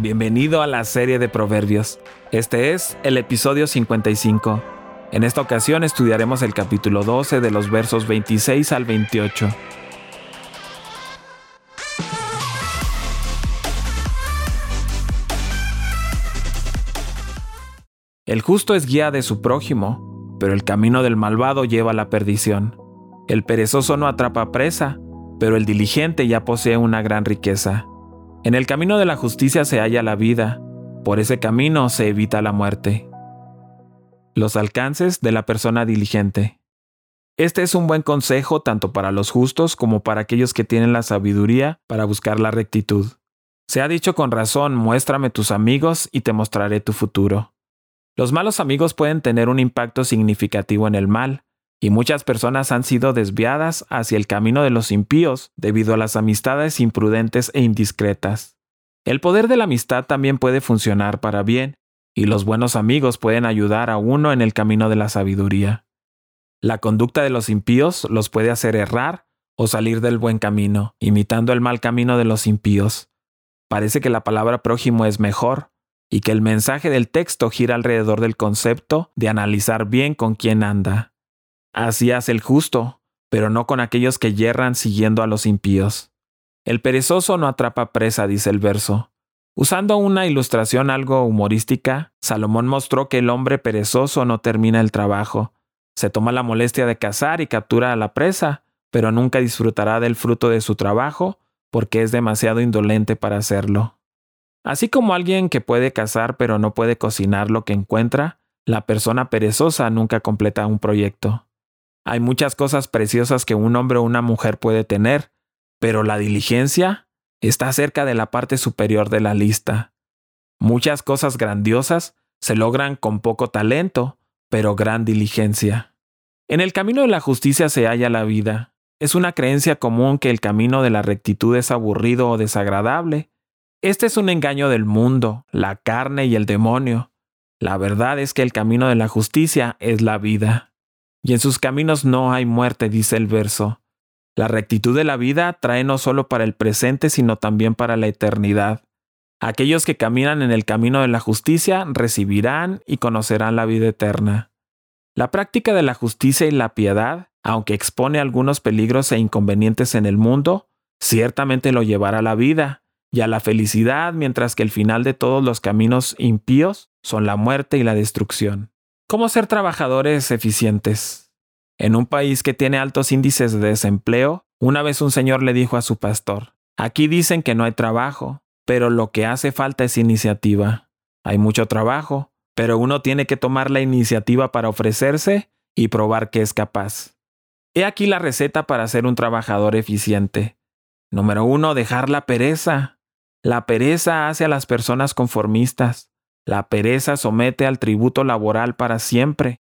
Bienvenido a la serie de Proverbios. Este es el episodio 55. En esta ocasión estudiaremos el capítulo 12 de los versos 26 al 28. El justo es guía de su prójimo, pero el camino del malvado lleva a la perdición. El perezoso no atrapa presa, pero el diligente ya posee una gran riqueza. En el camino de la justicia se halla la vida, por ese camino se evita la muerte. Los alcances de la persona diligente. Este es un buen consejo tanto para los justos como para aquellos que tienen la sabiduría para buscar la rectitud. Se ha dicho con razón, muéstrame tus amigos y te mostraré tu futuro. Los malos amigos pueden tener un impacto significativo en el mal, y muchas personas han sido desviadas hacia el camino de los impíos debido a las amistades imprudentes e indiscretas. El poder de la amistad también puede funcionar para bien, y los buenos amigos pueden ayudar a uno en el camino de la sabiduría. La conducta de los impíos los puede hacer errar o salir del buen camino, imitando el mal camino de los impíos. Parece que la palabra prójimo es mejor, y que el mensaje del texto gira alrededor del concepto de analizar bien con quién anda. Así hace el justo, pero no con aquellos que yerran siguiendo a los impíos. El perezoso no atrapa presa, dice el verso. Usando una ilustración algo humorística, Salomón mostró que el hombre perezoso no termina el trabajo. Se toma la molestia de cazar y captura a la presa, pero nunca disfrutará del fruto de su trabajo porque es demasiado indolente para hacerlo. Así como alguien que puede cazar pero no puede cocinar lo que encuentra, la persona perezosa nunca completa un proyecto. Hay muchas cosas preciosas que un hombre o una mujer puede tener, pero la diligencia está cerca de la parte superior de la lista. Muchas cosas grandiosas se logran con poco talento, pero gran diligencia. En el camino de la justicia se halla la vida. Es una creencia común que el camino de la rectitud es aburrido o desagradable, este es un engaño del mundo, la carne y el demonio. La verdad es que el camino de la justicia es la vida. Y en sus caminos no hay muerte, dice el verso. La rectitud de la vida trae no solo para el presente, sino también para la eternidad. Aquellos que caminan en el camino de la justicia recibirán y conocerán la vida eterna. La práctica de la justicia y la piedad, aunque expone algunos peligros e inconvenientes en el mundo, ciertamente lo llevará a la vida, y a la felicidad, mientras que el final de todos los caminos impíos son la muerte y la destrucción. ¿Cómo ser trabajadores eficientes? En un país que tiene altos índices de desempleo, una vez un señor le dijo a su pastor, aquí dicen que no hay trabajo, pero lo que hace falta es iniciativa. Hay mucho trabajo, pero uno tiene que tomar la iniciativa para ofrecerse y probar que es capaz. He aquí la receta para ser un trabajador eficiente. Número uno, dejar la pereza. La pereza hace a las personas conformistas. La pereza somete al tributo laboral para siempre.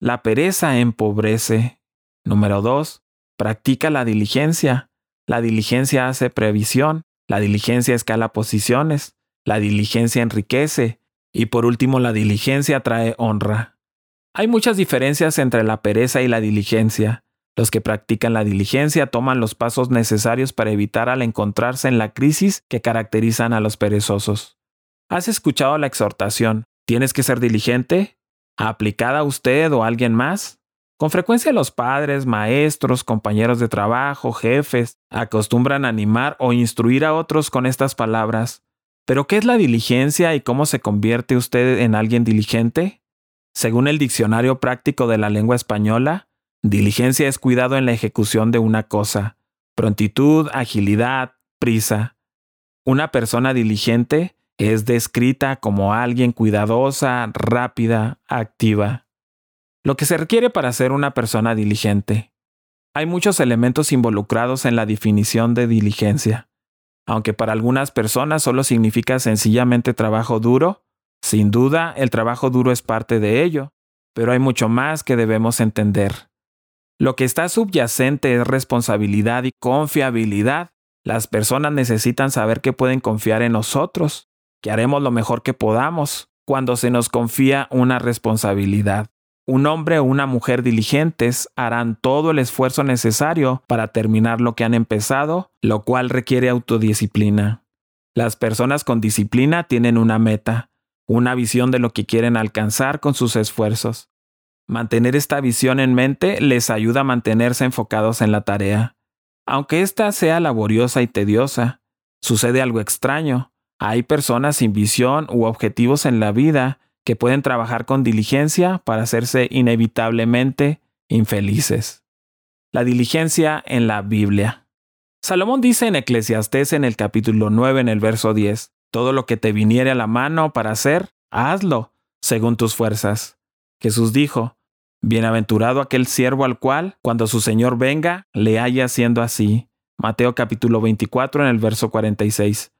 La pereza empobrece. Número 2. Practica la diligencia. La diligencia hace previsión. La diligencia escala posiciones. La diligencia enriquece. Y por último, la diligencia trae honra. Hay muchas diferencias entre la pereza y la diligencia. Los que practican la diligencia toman los pasos necesarios para evitar al encontrarse en la crisis que caracterizan a los perezosos. ¿Has escuchado la exhortación? ¿Tienes que ser diligente? ¿Aplicada a usted o a alguien más? Con frecuencia los padres, maestros, compañeros de trabajo, jefes, acostumbran animar o instruir a otros con estas palabras. ¿Pero qué es la diligencia y cómo se convierte usted en alguien diligente? Según el Diccionario Práctico de la Lengua Española, Diligencia es cuidado en la ejecución de una cosa, prontitud, agilidad, prisa. Una persona diligente es descrita como alguien cuidadosa, rápida, activa. Lo que se requiere para ser una persona diligente. Hay muchos elementos involucrados en la definición de diligencia. Aunque para algunas personas solo significa sencillamente trabajo duro, sin duda el trabajo duro es parte de ello, pero hay mucho más que debemos entender. Lo que está subyacente es responsabilidad y confiabilidad. Las personas necesitan saber que pueden confiar en nosotros, que haremos lo mejor que podamos cuando se nos confía una responsabilidad. Un hombre o una mujer diligentes harán todo el esfuerzo necesario para terminar lo que han empezado, lo cual requiere autodisciplina. Las personas con disciplina tienen una meta, una visión de lo que quieren alcanzar con sus esfuerzos. Mantener esta visión en mente les ayuda a mantenerse enfocados en la tarea. Aunque ésta sea laboriosa y tediosa, sucede algo extraño. Hay personas sin visión u objetivos en la vida que pueden trabajar con diligencia para hacerse inevitablemente infelices. La diligencia en la Biblia. Salomón dice en Eclesiastés en el capítulo 9 en el verso 10, Todo lo que te viniere a la mano para hacer, hazlo, según tus fuerzas. Jesús dijo, Bienaventurado aquel siervo al cual, cuando su Señor venga, le haya siendo así. Mateo capítulo 24 en el verso 46.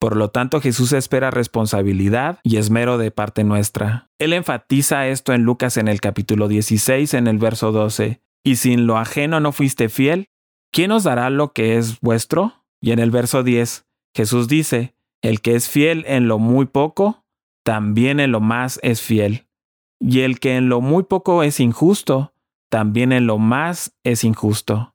Por lo tanto, Jesús espera responsabilidad y esmero de parte nuestra. Él enfatiza esto en Lucas en el capítulo 16 en el verso 12. Y sin lo ajeno no fuiste fiel, ¿quién os dará lo que es vuestro? Y en el verso 10, Jesús dice, el que es fiel en lo muy poco, también en lo más es fiel. Y el que en lo muy poco es injusto, también en lo más es injusto.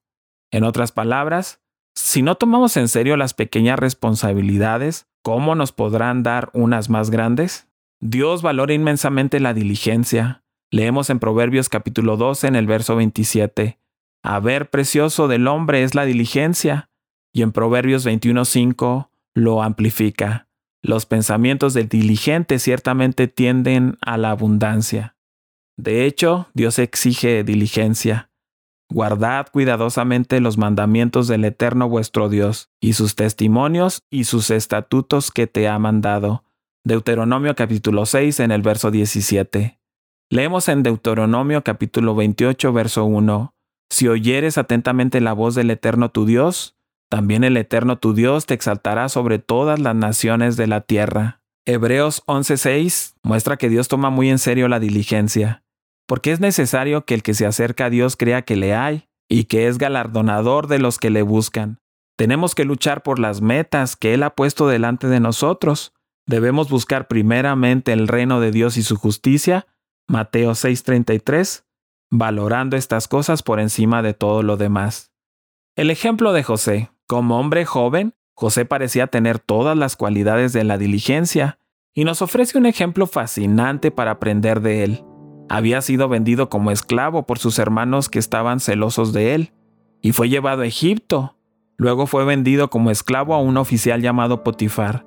En otras palabras, si no tomamos en serio las pequeñas responsabilidades, ¿cómo nos podrán dar unas más grandes? Dios valora inmensamente la diligencia. Leemos en Proverbios capítulo 12 en el verso 27. A ver precioso del hombre es la diligencia. Y en Proverbios 21.5 lo amplifica. Los pensamientos del diligente ciertamente tienden a la abundancia. De hecho, Dios exige diligencia. Guardad cuidadosamente los mandamientos del Eterno vuestro Dios, y sus testimonios y sus estatutos que te ha mandado. Deuteronomio capítulo 6 en el verso 17. Leemos en Deuteronomio capítulo 28 verso 1. Si oyeres atentamente la voz del Eterno tu Dios, también el Eterno tu Dios te exaltará sobre todas las naciones de la tierra. Hebreos 11:6 muestra que Dios toma muy en serio la diligencia, porque es necesario que el que se acerca a Dios crea que le hay y que es galardonador de los que le buscan. Tenemos que luchar por las metas que Él ha puesto delante de nosotros. Debemos buscar primeramente el reino de Dios y su justicia, Mateo 6:33, valorando estas cosas por encima de todo lo demás. El ejemplo de José. Como hombre joven, José parecía tener todas las cualidades de la diligencia, y nos ofrece un ejemplo fascinante para aprender de él. Había sido vendido como esclavo por sus hermanos que estaban celosos de él, y fue llevado a Egipto. Luego fue vendido como esclavo a un oficial llamado Potifar.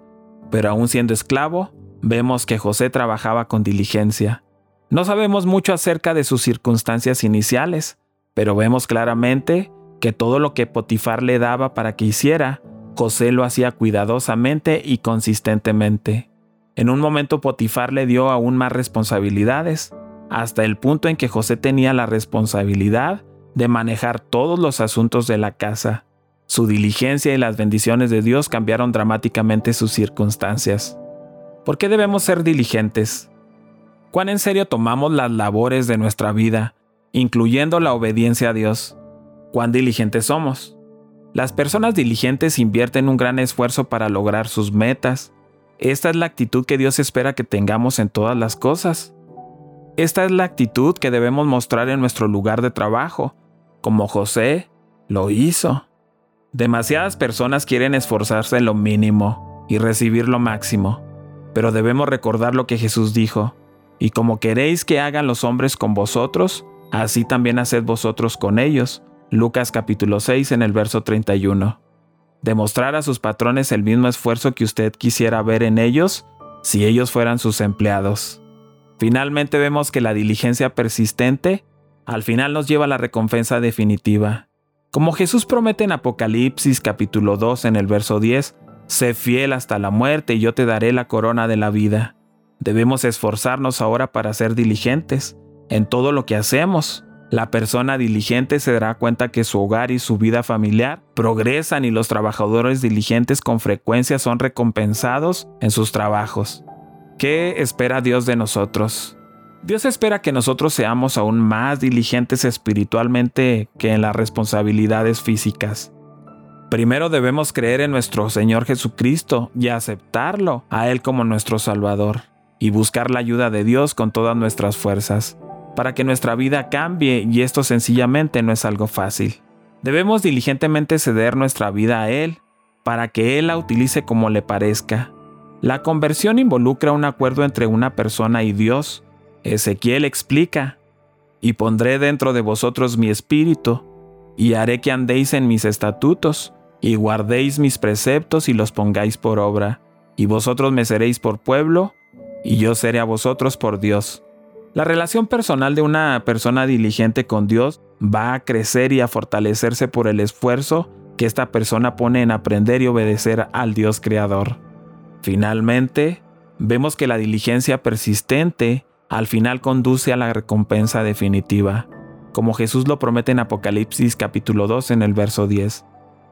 Pero aún siendo esclavo, vemos que José trabajaba con diligencia. No sabemos mucho acerca de sus circunstancias iniciales, pero vemos claramente que todo lo que Potifar le daba para que hiciera, José lo hacía cuidadosamente y consistentemente. En un momento Potifar le dio aún más responsabilidades, hasta el punto en que José tenía la responsabilidad de manejar todos los asuntos de la casa. Su diligencia y las bendiciones de Dios cambiaron dramáticamente sus circunstancias. ¿Por qué debemos ser diligentes? ¿Cuán en serio tomamos las labores de nuestra vida, incluyendo la obediencia a Dios? cuán diligentes somos. Las personas diligentes invierten un gran esfuerzo para lograr sus metas. Esta es la actitud que Dios espera que tengamos en todas las cosas. Esta es la actitud que debemos mostrar en nuestro lugar de trabajo, como José lo hizo. Demasiadas personas quieren esforzarse en lo mínimo y recibir lo máximo, pero debemos recordar lo que Jesús dijo, y como queréis que hagan los hombres con vosotros, así también haced vosotros con ellos, Lucas capítulo 6 en el verso 31. Demostrar a sus patrones el mismo esfuerzo que usted quisiera ver en ellos si ellos fueran sus empleados. Finalmente vemos que la diligencia persistente al final nos lleva a la recompensa definitiva. Como Jesús promete en Apocalipsis capítulo 2 en el verso 10, sé fiel hasta la muerte y yo te daré la corona de la vida. Debemos esforzarnos ahora para ser diligentes en todo lo que hacemos la persona diligente se dará cuenta que su hogar y su vida familiar progresan y los trabajadores diligentes con frecuencia son recompensados en sus trabajos. ¿Qué espera Dios de nosotros? Dios espera que nosotros seamos aún más diligentes espiritualmente que en las responsabilidades físicas. Primero debemos creer en nuestro Señor Jesucristo y aceptarlo a Él como nuestro Salvador, y buscar la ayuda de Dios con todas nuestras fuerzas para que nuestra vida cambie y esto sencillamente no es algo fácil. Debemos diligentemente ceder nuestra vida a Él para que Él la utilice como le parezca. La conversión involucra un acuerdo entre una persona y Dios. Ezequiel explica, y pondré dentro de vosotros mi espíritu, y haré que andéis en mis estatutos, y guardéis mis preceptos y los pongáis por obra, y vosotros me seréis por pueblo, y yo seré a vosotros por Dios. La relación personal de una persona diligente con Dios va a crecer y a fortalecerse por el esfuerzo que esta persona pone en aprender y obedecer al Dios Creador. Finalmente, vemos que la diligencia persistente al final conduce a la recompensa definitiva, como Jesús lo promete en Apocalipsis capítulo 2 en el verso 10.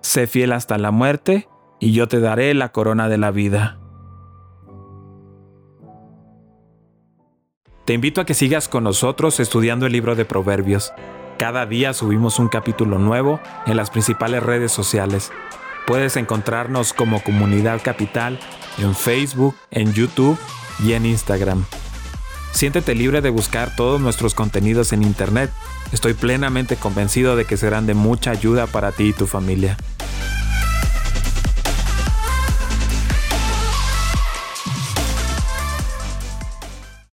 Sé fiel hasta la muerte, y yo te daré la corona de la vida. Te invito a que sigas con nosotros estudiando el libro de Proverbios. Cada día subimos un capítulo nuevo en las principales redes sociales. Puedes encontrarnos como Comunidad Capital en Facebook, en YouTube y en Instagram. Siéntete libre de buscar todos nuestros contenidos en Internet. Estoy plenamente convencido de que serán de mucha ayuda para ti y tu familia.